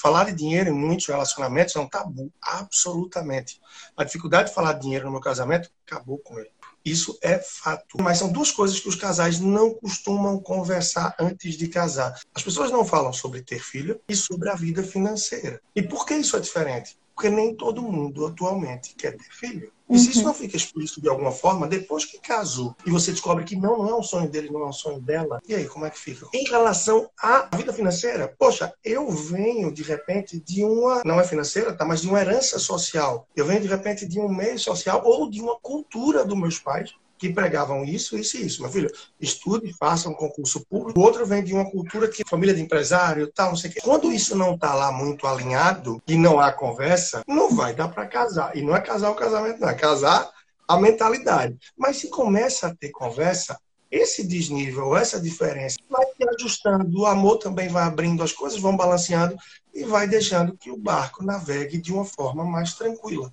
Falar de dinheiro em muitos relacionamentos é um tabu, absolutamente. A dificuldade de falar de dinheiro no meu casamento acabou com ele. Isso é fato. Mas são duas coisas que os casais não costumam conversar antes de casar. As pessoas não falam sobre ter filho e sobre a vida financeira. E por que isso é diferente? Porque nem todo mundo atualmente quer ter filho. E se isso uhum. não fica explícito de alguma forma, depois que casou e você descobre que não, não é um sonho dele, não é um sonho dela, e aí, como é que fica? Em relação à vida financeira, poxa, eu venho de repente de uma, não é financeira, tá, mas de uma herança social. Eu venho de repente de um meio social ou de uma cultura dos meus pais que pregavam isso, isso e isso. Meu filho, estude, faça um concurso público. O outro vem de uma cultura que família de empresário, tal, não sei o quê. Quando isso não está lá muito alinhado e não há conversa, não vai dar para casar. E não é casar o casamento, não, é casar a mentalidade. Mas se começa a ter conversa, esse desnível, essa diferença vai se ajustando, o amor também vai abrindo, as coisas vão balanceando e vai deixando que o barco navegue de uma forma mais tranquila.